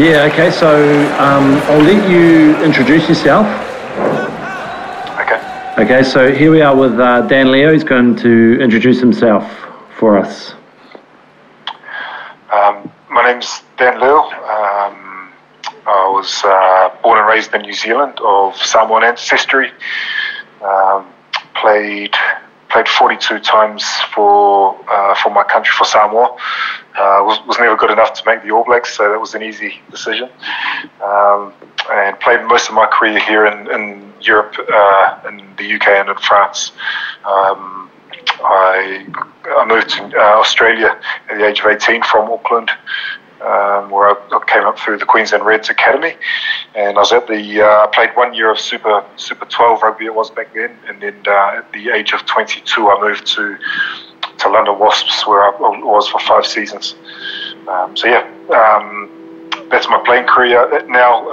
Yeah, okay, so um, I'll let you introduce yourself. Okay. Okay, so here we are with uh, Dan Leo. He's going to introduce himself for us. Um, my name's Dan Leo. Um, I was uh, born and raised in New Zealand of Samoan ancestry. Um, played played 42 times for uh, for my country for Samoa. Uh, was, was never good enough to make the All Blacks, so that was an easy decision. Um, and played most of my career here in, in Europe, uh, in the UK, and in France. Um, I, I moved to uh, Australia at the age of 18 from Auckland, um, where I, came up through the Queensland Reds Academy, and I was at the uh, played one year of Super Super 12 rugby it was back then, and then uh, at the age of 22 I moved to to London Wasps where I was for five seasons. Um, so yeah, um, that's my playing career now.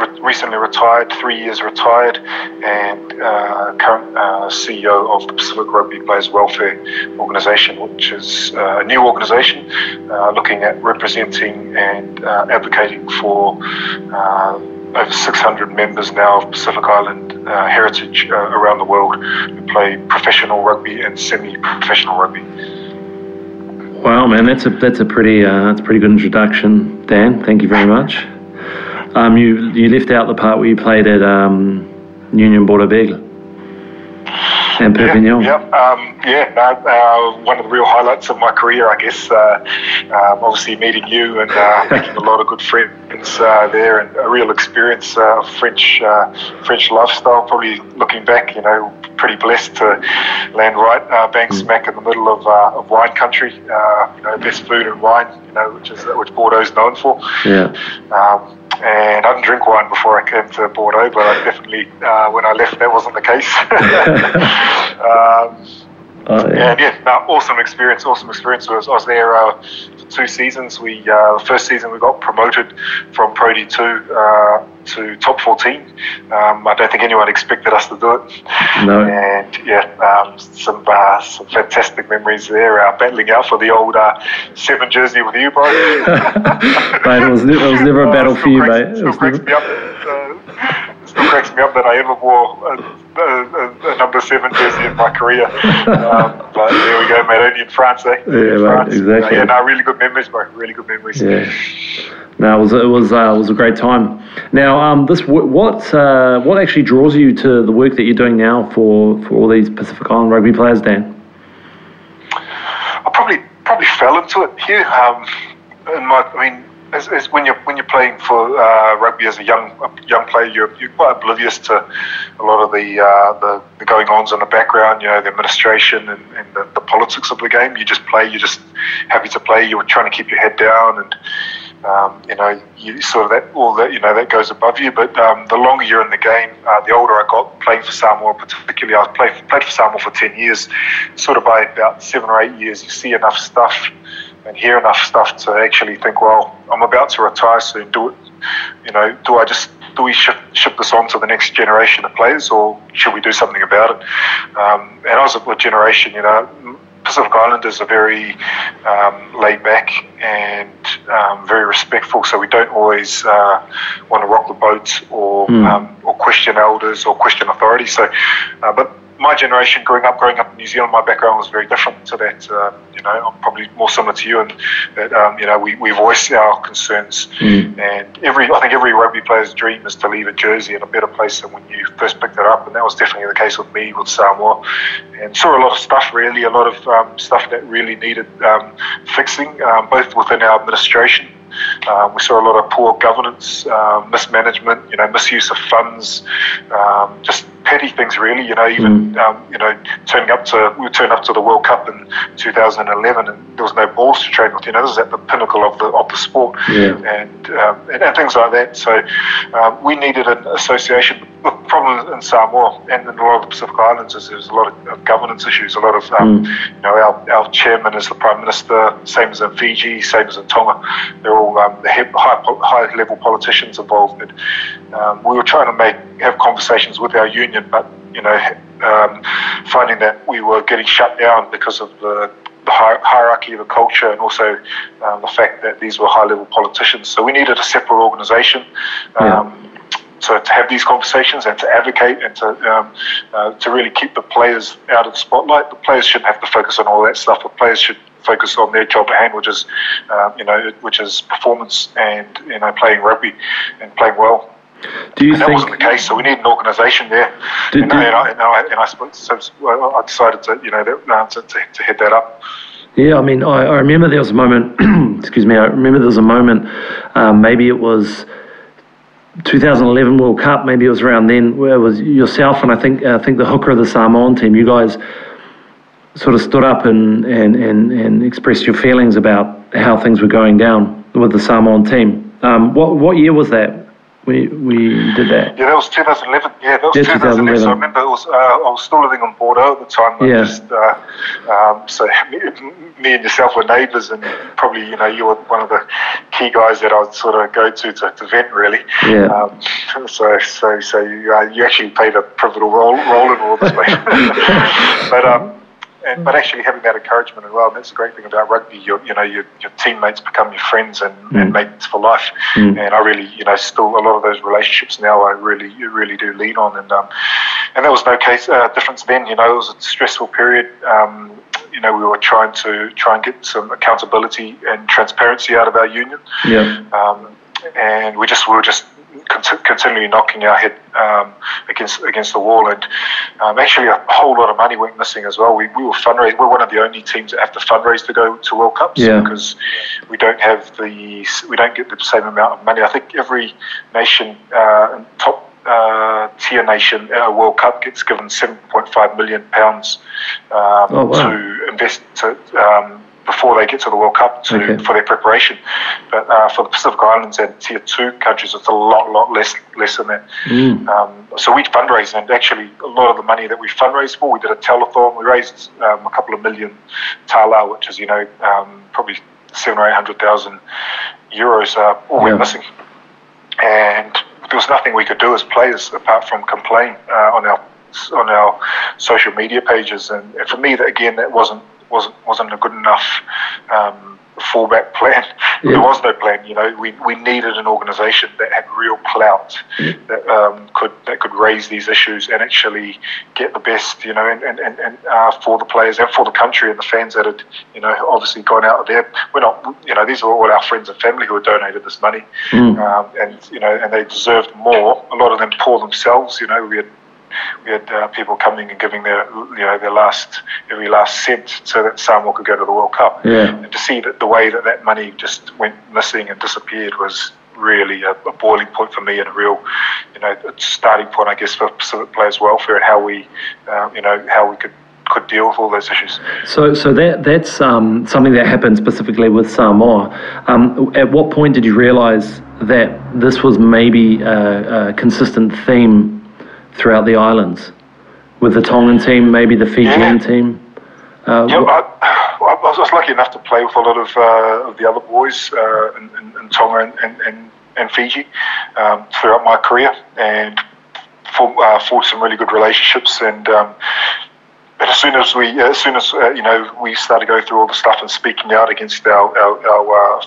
Re- recently retired, three years retired, and uh, current uh, CEO of the Pacific Rugby Players Welfare Organisation, which is uh, a new organisation uh, looking at representing and uh, advocating for over 600 members now of Pacific Island uh, heritage uh, around the world who play professional rugby and semi-professional rugby. Wow, man, that's a that's a pretty uh, that's a pretty good introduction, Dan. Thank you very much. Um, you you left out the part where you played at um, Union Bordeaux Bègles and Perpignan. Yeah, yeah, um, yeah uh, one of the real highlights of my career, I guess. Uh, um, obviously, meeting you and uh, making a lot of good friends uh, there, and a real experience of French uh, French lifestyle. Probably looking back, you know, pretty blessed to land right uh, bang smack in the middle of, of wine country. you know, best food and wine, you know, which is which Bordeaux is known for. Yeah. Um, and I didn't drink wine before I came to Bordeaux, but I definitely, uh, when I left, that wasn't the case. um, Oh, yeah. and yeah, no, awesome experience. Awesome experience. I was, I was there uh, for two seasons. We uh, the first season we got promoted from Pro D two uh, to top fourteen. Um, I don't think anyone expected us to do it. No. And yeah, um, some uh, some fantastic memories there. Uh, battling out for the old uh, seven jersey with you, bro. Mate, it was, it was never a battle for you, mate. It Still was cracks never- me up. Cracks me up that I ever wore a, a, a, a number seven jersey in my career. Um, but there we go, mate. Only in France, eh? Yeah, In mate, France. exactly. Uh, yeah, no, really good memories, bro. Really good memories. Yeah. No, it was it was uh, it was a great time. Now, um, this what uh, what actually draws you to the work that you're doing now for, for all these Pacific Island rugby players, Dan? I probably probably fell into it here. Um, in my, I mean, as, as when you're when you're playing for uh, rugby as a young young player, you're, you're quite oblivious to a lot of the uh, the, the going ons in the background. You know, the administration and, and the, the politics of the game. You just play. You're just happy to play. You're trying to keep your head down and. Um, you know, you sort of that all that you know that goes above you. But um, the longer you're in the game, uh, the older I got playing for Samoa. Particularly, I played played for Samoa for ten years. Sort of by about seven or eight years, you see enough stuff and hear enough stuff to actually think, well, I'm about to retire soon. Do it. You know, do I just do we ship, ship this on to the next generation of players, or should we do something about it? Um, and I was a generation, you know. Pacific Islanders are very um, laid back and um, very respectful, so we don't always uh, want to rock the boat or Hmm. um, or question elders or question authority. So, uh, but my generation, growing up, growing up in New Zealand, my background was very different to that. Uh, you know, I'm probably more similar to you, and that um, you know we, we voice our concerns. And every, I think every rugby player's dream is to leave a jersey in a better place than when you first picked it up, and that was definitely the case with me with Samoa. And saw a lot of stuff, really, a lot of um, stuff that really needed um, fixing, um, both within our administration. Um, we saw a lot of poor governance, uh, mismanagement, you know, misuse of funds, um, just petty things really. You know, even Mm. um, you know turning up to we turned up to the World Cup in 2011 and there was no balls to train with. You know, this is at the pinnacle of the of the sport, Yeah. and, um, and and things like that. So um, we needed an association. The problem in Samoa and in a lot of the Pacific Islands is there's a lot of governance issues. A lot of um, you know our, our chairman is the prime minister, same as in Fiji, same as in Tonga. They're all um, high high level politicians involved. And, um, we were trying to make have conversations with our union, but you know, um, finding that we were getting shut down because of the, the hierarchy of the culture and also um, the fact that these were high level politicians. So we needed a separate organisation. Um, So to have these conversations and to advocate and to um, uh, to really keep the players out of the spotlight, the players shouldn't have to focus on all that stuff. The players should focus on their job at hand, which is um, you know which is performance and you know playing rugby and playing well. Do you And that wasn't the case, so we need an organisation there. Did- and, did- and, I, and, I, and I, so I decided to, you know, that, uh, to, to, to head that up. Yeah, I mean, I, I remember there was a moment. excuse me. I remember there was a moment. Um, maybe it was 2011 World Cup. Maybe it was around then. Where it was yourself and I think I think the hooker of the Samoan team. You guys sort of stood up and and, and, and expressed your feelings about how things were going down with the Samoan team. Um, what what year was that? We we did that. Yeah, that was 2011. Yeah, that was Yeah, 2011. So I remember it was, uh, I was still living on Bordeaux at the time. Yeah. Just, uh, um, so me, me and yourself were neighbours, and probably you know you were one of the key guys that I'd sort of go to to, to vent really. Yeah. Um, so so so you, uh, you actually played a pivotal role role in all this, mate. but um. And, but actually having that encouragement as well, and that's the great thing about rugby. Your, you know, your, your teammates become your friends and, and mates for life. Mm. And I really, you know, still a lot of those relationships now I really, really do lean on. And um, and there was no case uh, difference then. You know, it was a stressful period. Um, you know, we were trying to try and get some accountability and transparency out of our union Yeah. um, and we just we were just cont- continually knocking our head um, against against the wall, and um, actually a whole lot of money went missing as well. We, we were fundraising. We're one of the only teams that have to fundraise to go to World Cups Yeah. because we don't have the we don't get the same amount of money. I think every nation uh, top. Uh, tier nation at a World Cup gets given 7.5 million pounds um, Oh, wow. to invest to, um, before they get to the World Cup to, Okay. for their preparation. But uh, for the Pacific Islands and Tier Two countries, it's a lot, lot less, less than that. Mm. Um, so we fundraise, and actually, a lot of the money that we fundraise for, we did a telethon. We raised um, a couple of million tala, which is you know um, probably seven or eight hundred thousand euros, uh, all Yeah. went missing. And there was nothing we could do as players apart from complain uh, on our on our social media pages. And, and for me, that again, that wasn't wasn't wasn't a good enough um, fallback plan. Yeah. There was no plan. You know, we, we needed an organisation that had real clout that um, could that could raise these issues and actually get the best. You know, and and, and, and uh, for the players and for the country and the fans that had you know obviously gone out of there. We're not. You know, these are all our friends and family who had donated this money, Mm. um, and you know, and they deserved more. A lot of them poor themselves. You know, we had we had uh, people coming and giving their you know their last every last cent so that Samoa could go to the World Cup. Yeah. And to see that the way that that money just went missing and disappeared was really a, a boiling point for me and a real you know starting point I guess for Pacific players' welfare and how we uh, you know how we could could deal with all those issues. So, so that that's um, something that happened specifically with Samoa. Um, at what point did you realise that this was maybe a, a consistent theme throughout the islands, with the Tongan team, maybe the Fijian Yeah. team? Uh, Yeah, I, I was lucky enough to play with a lot of, uh, of the other boys uh, in, in, in Tonga and, and, and, Fiji um, throughout my career and formed, uh, some really good relationships. And, um, and as soon as we, as soon as uh, you know, we started going through all the stuff and speaking out against our our, our, uh,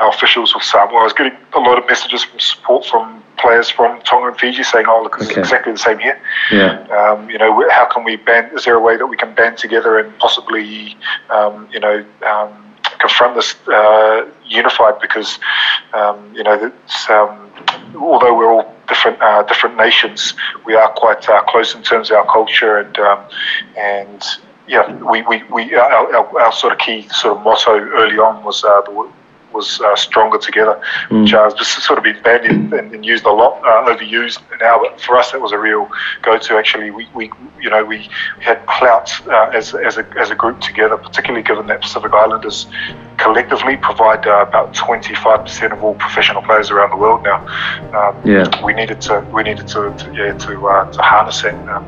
our officials with Samoa, I was getting a lot of messages from support from players from Tonga and Fiji saying, "Oh, look, it's Okay. exactly the same here." yeah, Um, you know, how can we band? Is there a way that we can band together and possibly, um, you know, um, confront this uh, unified? Because, um, you know, um, although we're all different uh, different nations, we are quite uh, close in terms of our culture and um, and yeah, we, we, we our, our, our sort of key sort of motto early on was uh, the, was uh, stronger together, mm. which has just sort of been bandied and, and used a lot, uh, overused now. But for us, that was a real go-to. Actually, we, we you know we, we had clout uh, as as a as a group together, particularly given that Pacific Islanders collectively provide uh, about 25% of all professional players around the world now. Um, yeah. We needed to we needed to, to yeah to uh, to harness it um,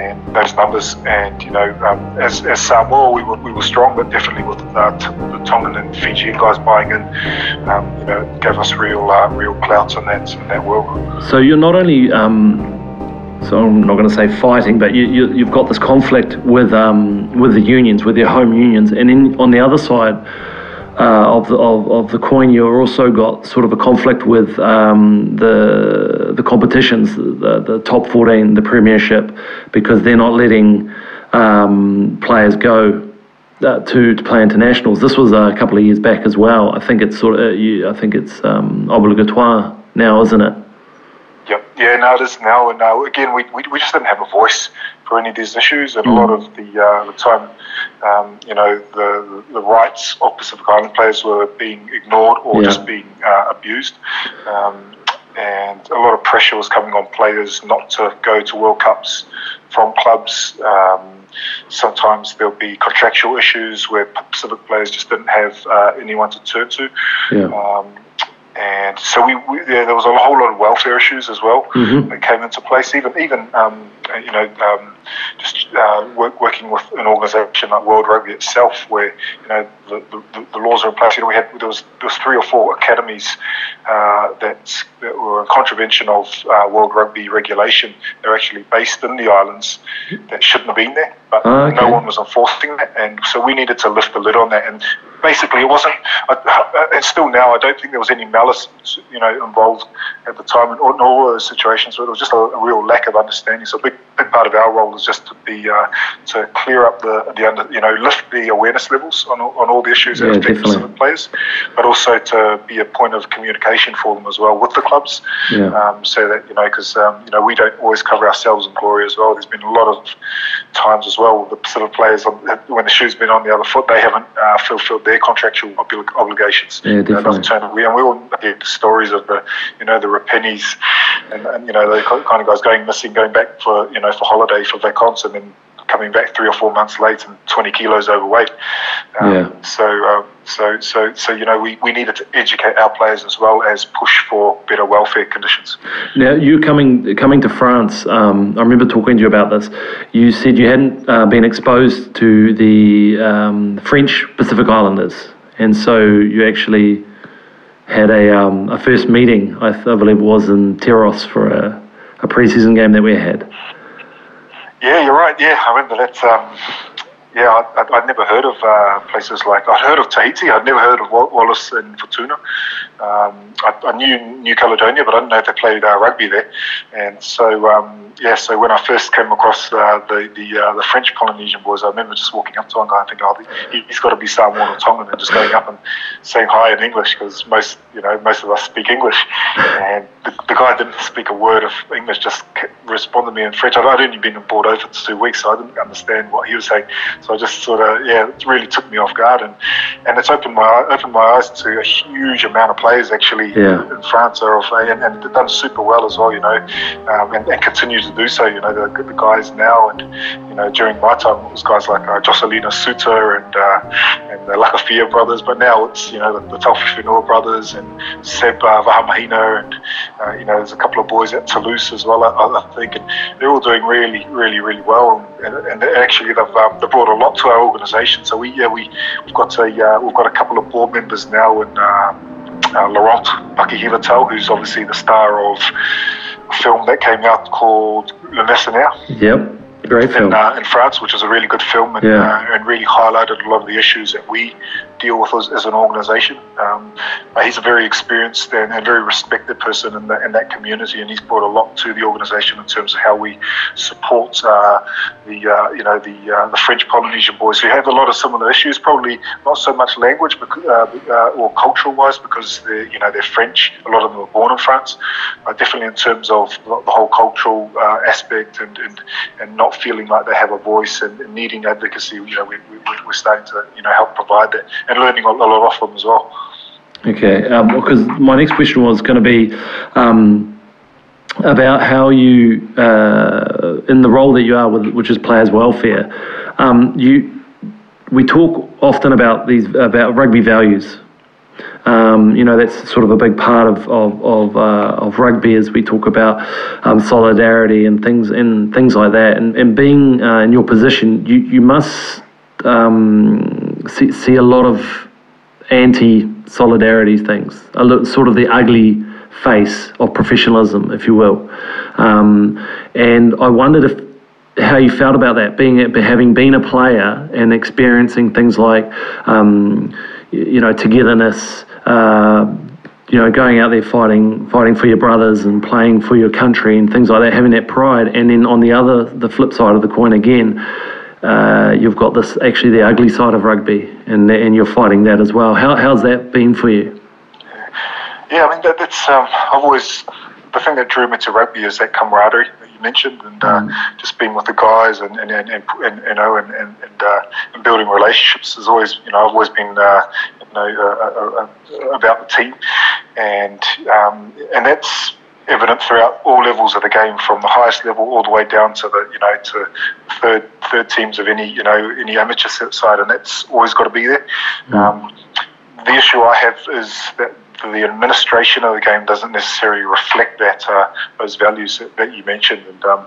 and those numbers. And you know, um, as as Samoa, we were we were strong, but definitely with uh, t- the Tongan and Fijian guys buying in, um, you know, gave us real uh, real clout in that in that world. So you're not only um, so I'm not going to say fighting, but you, you, have got this conflict with um, with the unions, with your home unions, and in, on the other side uh, of, the, of, of the coin, you've also got sort of a conflict with um, the the competitions, the, the top 14, the Premiership, because they're not letting um, players go uh, to, to play internationals. This was a couple of years back as well. I think it's sort of, uh, you, I think it's um, obligatoire now, isn't it? Yep. Yeah, no, it is now. And uh, again, we, we, we just didn't have a voice for any of these issues, and mm. a lot of the uh, the time, um, you know, the the rights of Pacific Island players were being ignored or yeah. just being uh, abused. Um, and a lot of pressure was coming on players not to go to World Cups from clubs. Um, sometimes there'll be contractual issues where Pacific players just didn't have uh, anyone to turn to. Yeah. Um, and so we, we yeah, there was a whole lot of welfare issues as well mm-hmm. that came into place. Even even um, you know um, just uh, work, working with an organisation like World Rugby itself, where you know the, the, the, laws are in place. You know, we had there was there was three or four academies uh, that, that were in contravention of uh, World Rugby regulation. They're actually based in the islands that shouldn't have been there, but oh, okay. no one was enforcing that, and so we needed to lift the lid on that. And basically, it wasn't, and still now, I don't think there was any malice, you know, involved at the time in all, in all those situations. But it was just a, a, real lack of understanding. So a big, big part of our role is just to be uh, to clear up the, the under, you know, lift the awareness levels on, on all the issues that affect Pacific players, but also to be a point of communication for them as well with the clubs, yeah. um, so that you know, because um, you know, we don't always cover ourselves in glory as well. There's been a lot of times as well the Pacific players when the shoe's been on the other foot, they haven't uh, fulfilled their contractual obligations. Yeah, definitely. We, and we all hear the stories of the, you know, the Rupenis and, and you know, the kind of guys going missing, going back for, you know, for holiday for vacances and then coming back three or four months late and 20 kilos overweight. Um, yeah. So, um, so, so, so you know, we, we needed to educate our players as well as push for better welfare conditions. Now, you coming coming to France, um, I remember talking to you about this. You said you hadn't uh, been exposed to the um, French Pacific Islanders, and so you actually had a, um, a first meeting, I, I, believe it was in Tyrosse for a, a preseason game that we had. Yeah, you're right. Yeah, I remember that. Um, yeah, I, would never heard of uh, places like I'd heard of Tahiti. I'd never heard of Wallis and Futuna. Um, I, I, knew New Caledonia, but I didn't know they played uh, rugby there. And so um, yeah, so when I first came across uh, the the, uh, the French Polynesian boys, I remember just walking up to one guy and thinking, oh, he's got to be Samoan or Tongan, and just going up and saying hi in English because most you know most of us speak English, and the, the guy didn't speak a word of English, just responded to me in French. I'd only been board over for two weeks, so I didn't understand what he was saying. So I just sort of yeah, it really took me off guard, and, and it's opened my opened my eyes to a huge amount of players actually yeah. in France are of, and, and they've done super well as well, you know, um, and, and continue to do so. You know, the, the guys now, and you know, during my time, it was guys like uh, Jocelino Suta and uh, and the Lakafia brothers. But now it's you know the, the Taofifenua brothers and Seb uh, Vahaamahina, and uh, you know, there's a couple of boys at Toulouse as well. I, I think, and they're all doing really, really, really well. And, and actually, they've um, they brought a lot to our organisation. So we yeah we we've got a uh, we've got a couple of board members now and. Um, uh, Laurent who's obviously the star of a film that came out called Le Mercenaire. Yep. Great film. In, uh, in France, which is a really good film and, yeah. uh, and really highlighted a lot of the issues that we deal with as, as an organisation. Um, he's a very experienced and, very respected person in, the, in that community, and he's brought a lot to the organisation in terms of how we support uh, the uh, you know the uh, the French Polynesian boys who have a lot of similar issues. Probably not so much language because, uh, or cultural wise because they're you know they're French. A lot of them were born in France. definitely in terms of the whole cultural aspect and, and and not feeling like they have a voice and, and needing advocacy. You know, we, we, we're starting to you know help provide that and learning a lot off them as well. Okay, um, because my next question was going to be um, about how you, uh, in the role that you are, with, which is players' welfare, um, you we talk often about these about rugby values. Um, you know that's sort of a big part of of of, uh, of rugby as we talk about um, solidarity and things and things like that. And, and being uh, in your position, you you must um, see, see a lot of anti solidarity things, a sort of the ugly face of professionalism, if you will. Um, and I wondered if how you felt about that, being having been a player and experiencing things like, um, you know, togetherness. Uh, you know, going out there fighting, fighting for your brothers and playing for your country and things like that, having that pride, and then on the other, the flip side of the coin again, uh, you've got this actually the ugly side of rugby, and and you're fighting that as well. How how's that been for you? Yeah, I mean that, that's um, I've always the thing that drew me to rugby is that camaraderie that you mentioned, and uh, mm. just being with the guys and and, and, and, and you know and and, and, uh, and, building relationships has always you know I've always been uh, you know uh, uh, about the team, and um, and that's evident throughout all levels of the game, from the highest level all the way down to the you know to third third teams of any you know any amateur side, and that's always got to be there. Mm. Um, the issue I have is that the administration of the game doesn't necessarily reflect that uh, those values that, that, you mentioned, and um,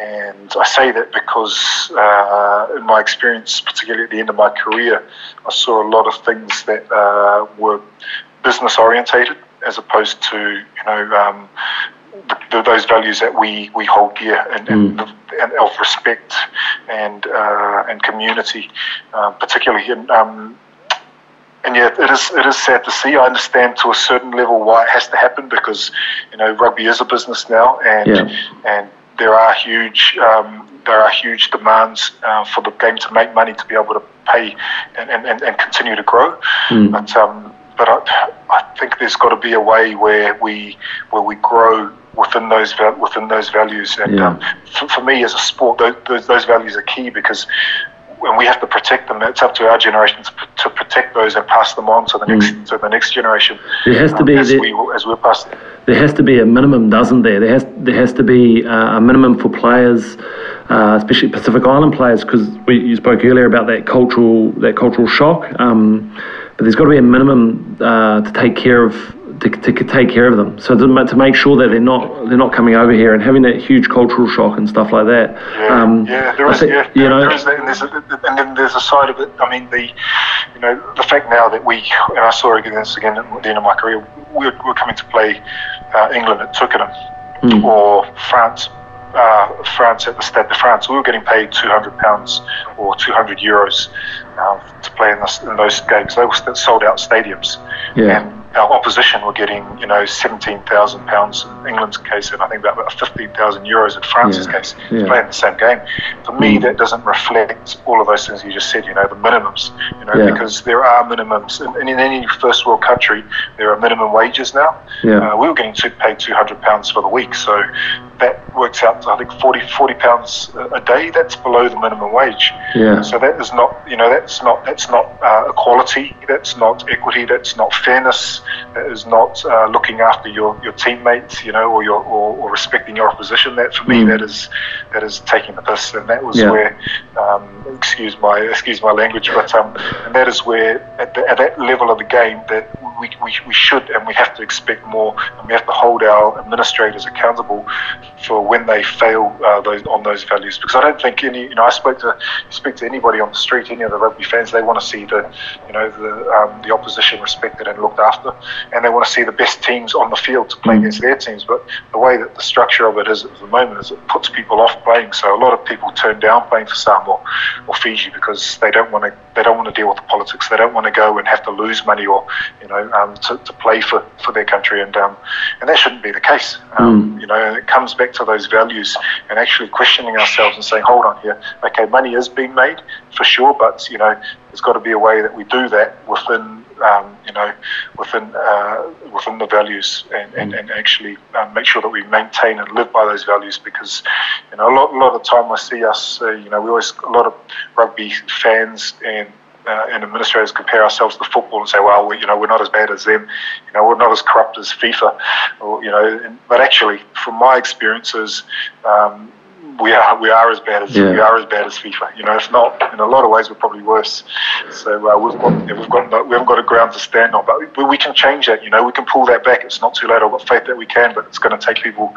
and I say that because uh, in my experience, particularly at the end of my career, I saw a lot of things that uh, were business orientated as opposed to you know um, the, those values that we, we hold dear and, mm. and, and, of respect and uh, and community, uh, particularly in. Um, and yet, it is it is sad to see. I understand to a certain level why it has to happen because you know rugby is a business now, and yeah. and there are huge um, there are huge demands uh, for the game to make money to be able to pay and, and, and continue to grow. Mm. But um, but I, I think there's got to be a way where we where we grow within those within those values. And yeah. um, for, for, me, as a sport, those, those, values are key because when we have to protect them, it's up to our generation to, to protect those and pass them on to the next mm. to the next generation. There has to um, be as, we, as we're passing. There has to be a minimum, doesn't there? There has there has to be uh, a minimum for players. Uh, especially Pacific Island players, because you spoke earlier about that cultural that cultural shock. Um, there's got to be a minimum uh, to take care of to, to, take care of them. So to, to make sure that they're not they're not coming over here and having that huge cultural shock and stuff like that. Yeah, um, yeah, there is. Think, yeah, you know, there is that, and, there's a, and then there's a side of it. I mean, the you know the fact now that we and I saw again this again at the end of my career, we're, we're coming to play uh, England at Twickenham mm. or France uh, France at the Stade de France, we were getting paid 200 pounds or 200 euros um, to play in, this, in, those games. They were sold out stadiums. Yeah. And our opposition were getting, you know, seventeen thousand pounds in England's case, and I think about fifteen thousand euros in France's yeah. case yeah. playing the same game. For me, mm. that doesn't reflect all of those things you just said. You know, the minimums. You know, yeah. because there are minimums, and in, any first world country, there are minimum wages now. Yeah. Uh, we were getting paid two hundred pounds for the week, so that works out to I think 40, 40 pounds a day. That's below the minimum wage. Yeah. So that is not, you know, that's not that's not uh, equality. That's not equity. That's not fairness is not uh, looking after your, your teammates, you know, or your or, or respecting your opposition. That for me, mm. that is that is taking the piss, and that was yeah. where, um, excuse my excuse my language, but um, and that is where at, the, at that level of the game that we, we, we should and we have to expect more, and we have to hold our administrators accountable for when they fail uh, those on those values. Because I don't think any, you know, I spoke to speak to anybody on the street, any of the rugby fans, they want to see the, you know, the um, the opposition respected and looked after, and they want to see the best teams on the field to play against their teams. But the way that the structure of it is at the moment is it puts people off playing. So a lot of people turn down playing for Samoa or Fiji because they don't want to they don't want to deal with the politics. They don't want to go and have to lose money or you know um, to, to play for, for their country, and um, and that shouldn't be the case. Um, mm. You know, it comes back to those values and actually questioning ourselves and saying, hold on here, okay, money is being made for sure, but you know, there's got to be a way that we do that within um, you know, within uh, within the values, and, and, and actually um, make sure that we maintain and live by those values. Because you know, a lot, a lot of time I see us, uh, you know, we always a lot of rugby fans and uh, and administrators compare ourselves to football and say, well, we, you know, we're not as bad as them, you know, we're not as corrupt as FIFA, or, you know, and, but actually, from my experiences, um, we are we are as bad as yeah. we are as bad as FIFA. You know, if not, in a lot of ways, we're probably worse. So uh, we've got we've got no, we haven't got a ground to stand on, but we, we, can change that. You know, we can pull that back. It's not too late. I've got faith that we can, but it's going to take people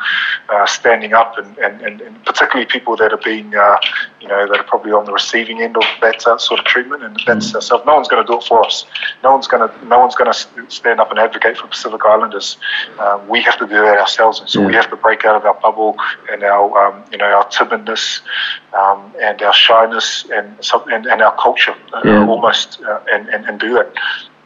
uh, standing up, and, and, and, and, particularly people that are being, uh, you know, that are probably on the receiving end of that uh, sort of treatment. And that's mm. ourselves. No one's going to do it for us. No one's going to no one's going to stand up and advocate for Pacific Islanders. Um, we have to do that ourselves, and so yeah. we have to break out of our bubble and our um, you know our timidness um, and our shyness and, and, and our culture uh, yeah. almost uh, and, and, and do that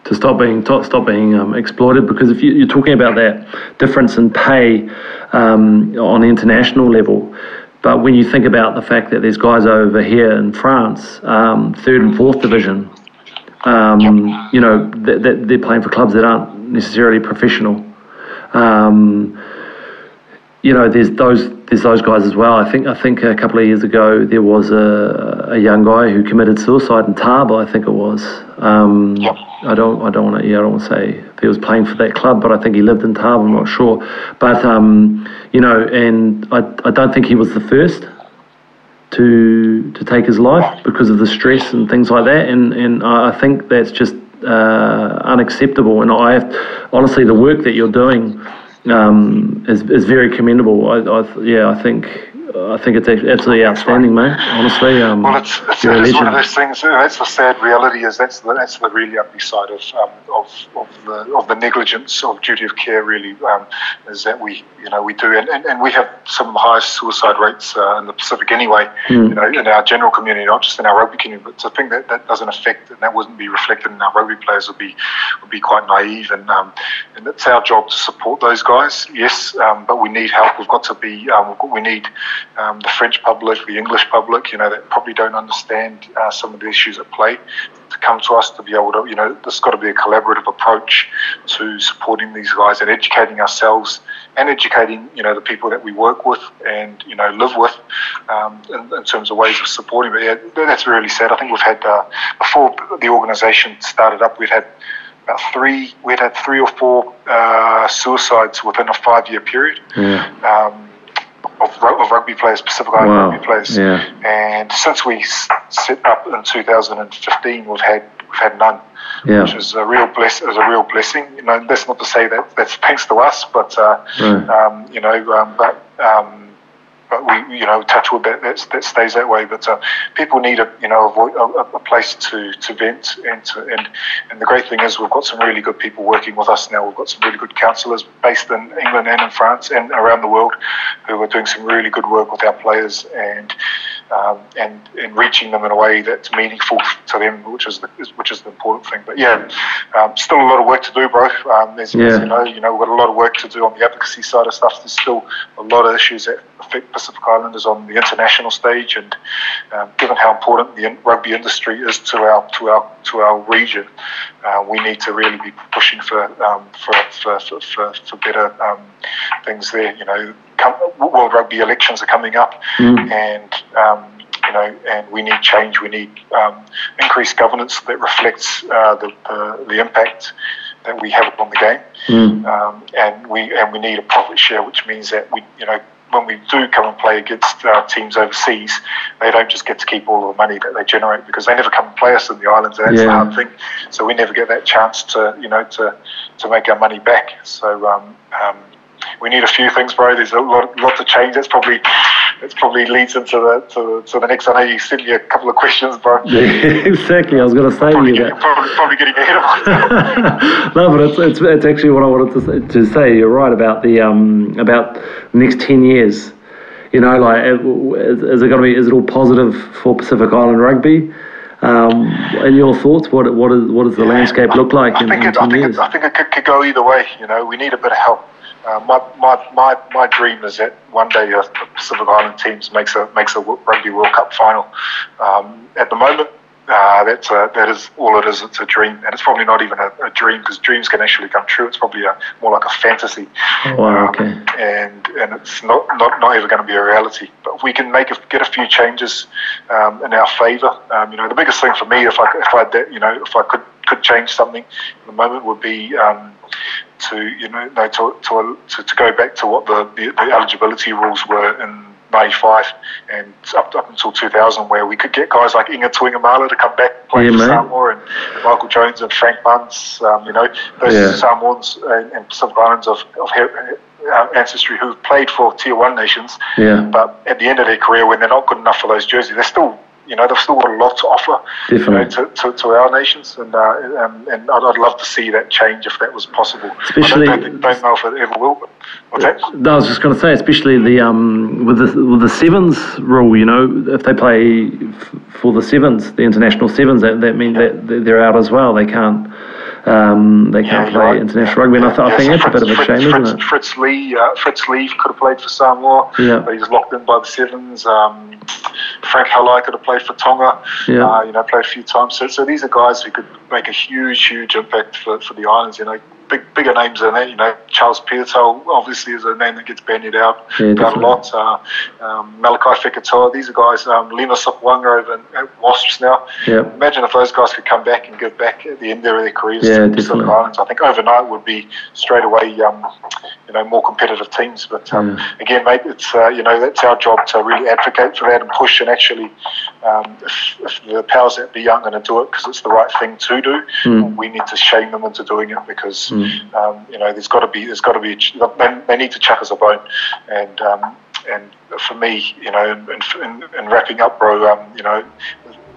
to stop being to stop being um, exploited because if you, are talking about that difference in pay um, on the international level but when you think about the fact that there's guys over here in France um, third and fourth division um, you know that, that, they're playing for clubs that aren't necessarily professional. Um, you know there's those there's those guys as well. I think I think a couple of years ago there was a, a young guy who committed suicide in Taba. I think it was. Um, yep. I don't I don't want to yeah I don't want to say if he was playing for that club, but I think he lived in Taba. I'm not sure, but um, you know, and I I don't think he was the first to to take his life because of the stress and things like that. And and I think that's just uh, unacceptable. And I have honestly the work that you're doing um, is, is very commendable. I, I, yeah, I think I think it's absolutely outstanding, mate. Honestly, um, well, it's, it's, it's one of those things. That's the sad reality. Is that's the, that's the really ugly side of um, of, of the of the negligence of duty of care. Really, um, is that we you know we do, and, and, and we have some of the highest suicide rates uh, in the Pacific anyway. Mm. You know, in our general community, not just in our rugby community. But to think that that doesn't affect and that wouldn't be reflected in our rugby players would be would be quite naive. And um, and it's our job to support those guys. Yes, um, but we need help. We've got to be. Um, we need um, the French public, the English public, you know, that probably don't understand uh, some of the issues at play, to come to us to be able to, you know, there's got to be a collaborative approach to supporting these guys and educating ourselves and educating, you know, the people that we work with and, you know, live with um, in, in, terms of ways of supporting. But yeah, that's really sad. I think we've had, uh, before the organisation started up, we'd had about three, we'd had three or four uh, suicides within a five year period. Yeah. Um, of, of rugby players, Pacific Island wow. rugby players. Yeah. And since we set up in 2015, we've had we've had none, yeah. which is a real bless is a real blessing. You know, that's not to say that that's thanks to us, but uh, right. um, you know, um, but. Um, but we, you know, touch that, that, that stays that way. But uh, people need a, you know, a, a, place to, to vent and to, and and the great thing is we've got some really good people working with us now. We've got some really good counsellors based in England and in France and around the world who are doing some really good work with our players and um, and and reaching them in a way that's meaningful to them, which is the, which is the important thing. But yeah, um, still a lot of work to do, bro. Um, as, yeah. as you know, you know, we've got a lot of work to do on the advocacy side of stuff. There's still a lot of issues that affect Pacific Islanders on the international stage, and um, given how important the rugby industry is to our to our to our region, uh, we need to really be pushing for um, for, for, for, for, for better um, things there. You know, come, World Rugby elections are coming up, mm. and um, you know, and we need change. We need um, increased governance that reflects uh, the, the, the impact that we have on the game, mm. um, and we and we need a profit share, which means that we, you know, when we do come and play against uh, teams overseas, they don't just get to keep all the money that they generate because they never come and play us in the islands. That's yeah. the hard thing. So we never get that chance to, you know, to to make our money back. So um, um, we need a few things, bro. There's a lot, lot to change. That's probably that probably leads into the to, to the next. I know you sent me a couple of questions, bro. Yeah, exactly. I was going to say probably to you getting, that. Probably, probably getting ahead of myself. no, but it's, it's, it's actually what I wanted to, to say. You're right about the um about the next ten years. You know, like is, it going to be? Is it all positive for Pacific Island rugby? Um, and your thoughts? What what is what does the yeah, landscape look like I in, think in it, 10 I think years? It, I think it could, could, go either way. You know, we need a bit of help. Uh, my, my, my, my dream is that one day a Pacific Island teams makes a makes a Rugby World Cup final. Um, at the moment, uh, that's a, that is all it is. It's a dream, and it's probably not even a, a dream because dreams can actually come true. It's probably a, more like a fantasy. Oh, wow, okay. Um, and and it's not, not, not ever going to be a reality. But if we can make a, get a few changes um, in our favour, um, you know, the biggest thing for me, if I if I did, you know, if I could could change something at the moment, would be um, to you know, no, to, to, to, to go back to what the, the, the eligibility rules were in 95 and up, up until 2000 where we could get guys like Inga Tuigamala to come back and play Yeah, for. Samoa and Michael Jones and Frank Bunce, um, you know, those Yeah. Samoans and, and Pacific Islands of, of her, uh, ancestry who've played for Tier 1 nations Yeah, but at the end of their career when they're not good enough for those jerseys, they're still you know, they've still got a lot to offer you know, to, to, to our nations, and uh, um, and I'd, I'd love to see that change if that was possible. Especially- I don't, don't, know if it ever will. But? No, I was just going to say, especially the um, with the with the sevens rule. You know, if they play f- for the sevens, the international sevens, that that means that that they're out as well. They can't um, they can't you're play right. international rugby. And I, th- I think so that's a bit of a Fritz, shame, Fritz, isn't it? Fritz Lee, uh, Fritz Lee could have played for Samoa, Yeah. but he's locked in by the sevens. Um, Frank Halai could have played for Tonga, Yeah. uh, you know, played a few times. So, so these are guys who could make a huge, huge impact for, for the islands. You know, big, bigger names than that. You know, Charles Piutau obviously is a name that gets bandied out Yeah, about a lot. Uh, um, Malakai Fekitoa, these are guys. Um, Lima Sopoaga over at Wasps now. Yeah. Imagine if those guys could come back and give back at the end of their careers Yeah, to the. Islands. I think overnight would be straight away, um, you know, more competitive teams. But um, again, mate, it's uh, you know that's our job to really advocate for that and push and actually, um, if, if the powers that be aren't going to do it because it's the right thing to do, Mm. we need to shame them into doing it because Mm. Um, you know there's got to be there's got to be they, need to chuck us a bone and. Um, and for me, you know, and, and, and wrapping up, bro, um, you know,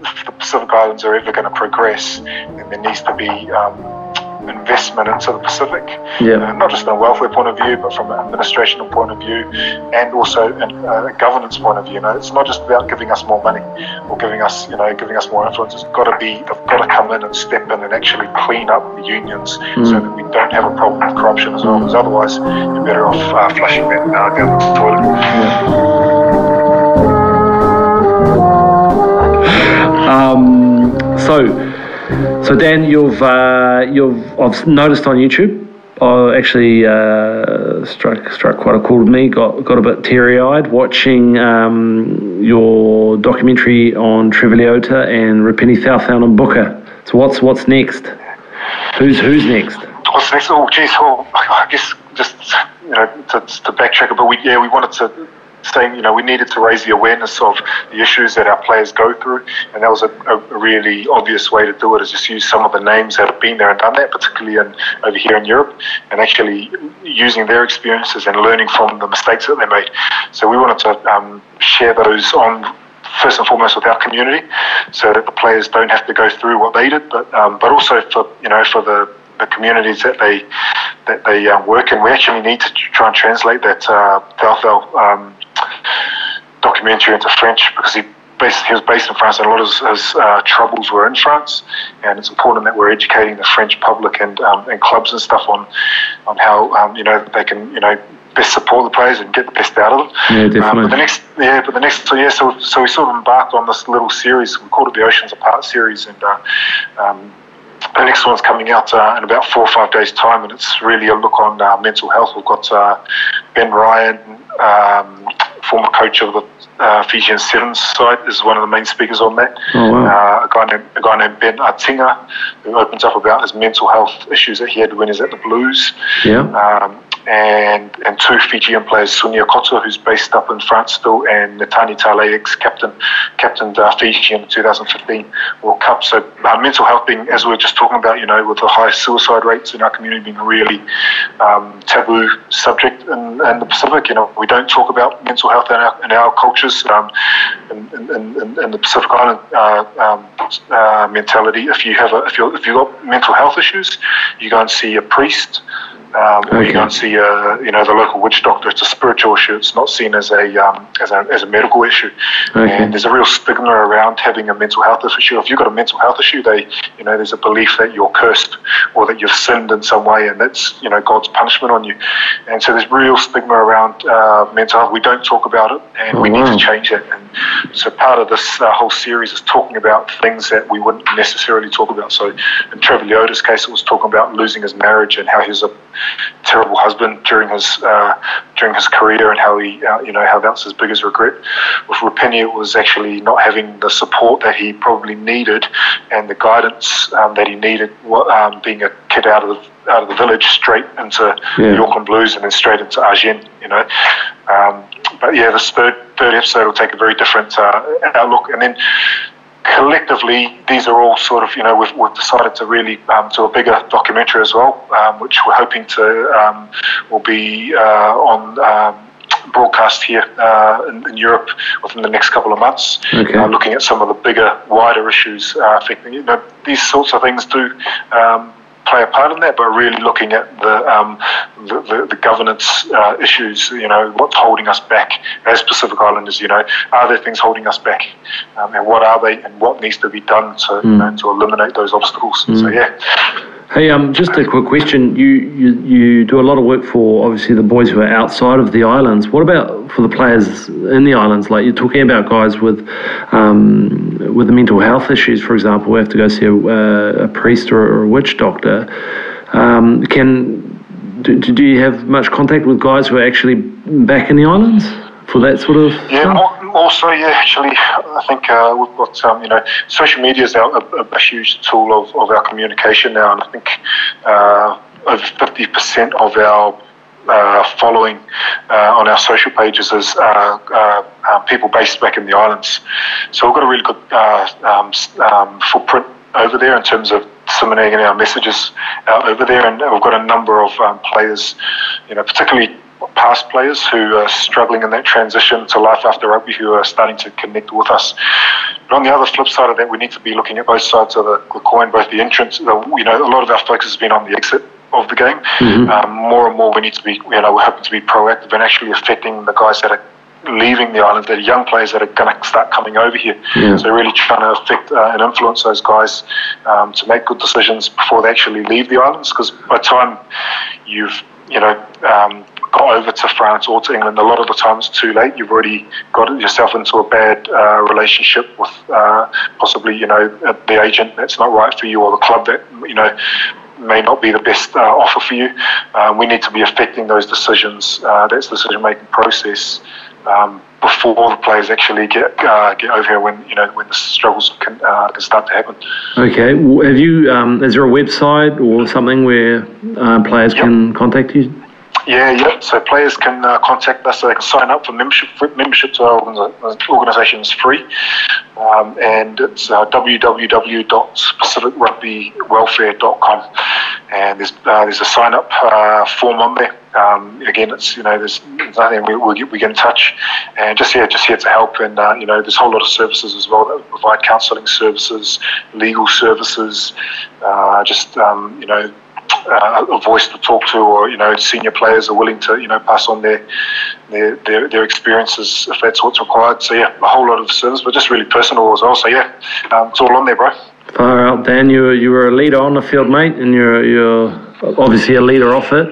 if the Pacific Islands are ever going to progress, then there needs to be um, investment into the Pacific, Yeah. uh, not just from a welfare point of view, but from an administrational point of view, and also an, uh, a governance point of view. You know, it's not just about giving us more money or giving us, you know, giving us more influence. It's got to be, they've got to come in and step in and actually clean up the unions so that we don't have a problem with corruption as well. Because otherwise, you're better off uh, flushing that uh, down the toilet. Um, so, so Dan, you've uh, you've I've noticed on YouTube. I actually uh, struck struck quite a chord with me. Got got a bit teary eyed watching um, your documentary on Trevor Leota and Rupeni Caucaunibuca. So what's what's next? Who's who's next? What's next? Oh, geez, well, I guess just you know to, to backtrack a bit. We yeah, we wanted to say you know we needed to raise the awareness of the issues that our players go through, and that was a, a, really obvious way to do it. Is just use some of the names that have been there and done that, particularly in, over here in Europe, and actually using their experiences and learning from the mistakes that they made. So we wanted to um, share those on first and foremost with our community, so that the players don't have to go through what they did, but um, but also for you know for the, the communities that they that they uh, work in. We actually need to try and translate that uh, Thalthal, um documentary into French because he. Based, he was based in France, and a lot of his, his uh, troubles were in France. And it's important that we're educating the French public and um, and clubs and stuff on on how um, you know they can you know best support the players and get the best out of them. Yeah, Um, definitely. but the next, yeah, but the next, so yeah, so so we sort of embarked on this little series. We called it the Oceans Apart series, and uh, um, the next one's coming out uh, in about four or five days' time, and it's really a look on uh, mental health. We've got uh, Ben Ryan, um, former coach of the uh, Fijian Sevens side, is one of the main speakers on that. Oh, wow. Uh, a guy named a guy named Ben Atiga, who opens up about his mental health issues that he had when he was at the Blues Yeah. um, and and two Fijian players, Sunia Koto, who's based up in France still, and Netani Talei, ex-captain, captained uh, Fiji in the 2015 World Cup. So uh, mental health being, as we were just talking about, you know, with the high suicide rates in our community being a really um, taboo subject in, in the Pacific. You know, we don't talk about mental health in our, in our cultures. Um, in, in, in, in the Pacific Island uh, um, uh, mentality, if you have a, if you if you've got mental health issues, you go and see a priest um, or you don't see, uh, you know, the local witch doctor. It's a spiritual issue. It's not seen as a um, as a as a medical issue. Okay. And there's a real stigma around having a mental health issue. If you've got a mental health issue, they, you know, there's a belief that you're cursed or that you've sinned in some way, and that's, you know, God's punishment on you. And so there's real stigma around uh, mental health. We don't talk about it, and Oh, we need to change that. And So part of this uh, whole series is talking about things that we wouldn't necessarily talk about. So in Trevor Leota's case, it was talking about losing his marriage and how he was a terrible husband during his uh, during his career and how he uh, you know how that's his biggest regret. With Rupeni, it was actually not having the support that he probably needed and the guidance um, that he needed, um, being a kid out of the out of the village straight into yeah. the Auckland Blues and then straight into Agen, you know. Um, but yeah, this third third episode will take a very different uh, outlook, and then collectively, these are all sort of, you know, we've, we've decided to really um, do a bigger documentary as well, um, which we're hoping to um, will be uh, on um, broadcast here uh, in, in, Europe within the next couple of months. Okay. Uh, looking at some of the bigger, wider issues uh, affecting you know these sorts of things do um, play a part in that, but really looking at the um, the, the, the, governance uh, issues. You know, what's holding us back as Pacific Islanders? You know, are there things holding us back, um, and what are they, and what needs to be done to mm. you know, to eliminate those obstacles? Mm. So yeah. Hey, um, just a quick question. You, you you do a lot of work for obviously the boys who are outside of the islands. What about for the players in the islands? Like you're talking about guys with um, with the mental health issues, for example, who have to go see a, a priest or a witch doctor. Um, can do, do you have much contact with guys who are actually back in the islands for that sort of? Yeah, stuff? Also, yeah, actually, I think uh, we've got, um, you know, social media is a, a, huge tool of, of our communication now, and I think uh, over 50% of our uh, following uh, on our social pages is uh, uh, um, people based back in the islands. So we've got a really good um, um, footprint over there in terms of disseminating our messages out over there, and we've got a number of um, players, you know, particularly past players who are struggling in that transition to life after rugby who are starting to connect with us. But on the other flip side of that, we need to be looking at both sides of the, the coin, both the entrance, the, you know, a lot of our focus has been on the exit of the game. Mm-hmm. Um, more and more, we need to be, you know, we're hoping to be proactive and actually affecting the guys that are leaving the island, the young players that are going to start coming over here. Yeah. So really trying to affect uh, and influence those guys um, to make good decisions before they actually leave the islands. Because by the time you've you know um, got over to France or to England, a lot of the time it's too late. You've already got yourself into a bad uh, relationship with uh, possibly, you know, the agent that's not right for you or the club that, you know, may not be the best uh, offer for you. Um, we need to be affecting those decisions, uh, that's the decision making process. Um, before the players actually get uh, get over here, when you know when the struggles can, uh, can start to happen. Okay, have you? Um, is there a website or something where players yep. can contact you? Yeah, yeah. So players can uh, contact us. So they can sign up for membership. Membership to our organisation is free, um, and it's uh, www.pacificrugbywelfare.com. And there's uh, there's a sign up uh, form on there. Um, again, it's you know there's nothing we, we, we get in touch, and just here just here to help. And uh, you know there's a whole lot of services as well that we provide counselling services, legal services, uh, just um, you know uh, a voice to talk to, or you know, senior players are willing to you know pass on their their their, their experiences if that's what's required. So yeah, a whole lot of service, but just really personal as well. So yeah, um, it's all on there, bro. Far out, Dan. You were, you were a leader on the field, mate, and you're you're obviously a leader off it.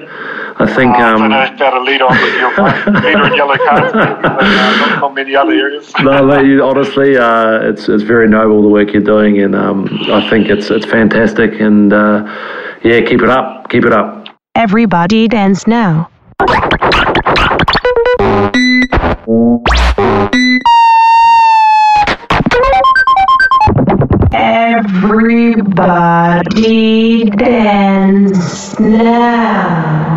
I think. Uh, um, I don't know about a leader on the field, leader in yellow cards, but, uh, not, not, many other areas. no, mate, honestly, uh, it's it's very noble the work you're doing, and um, I think it's it's fantastic and. Uh, yeah, keep it up. Keep it up. Everybody dance now. Everybody dance now.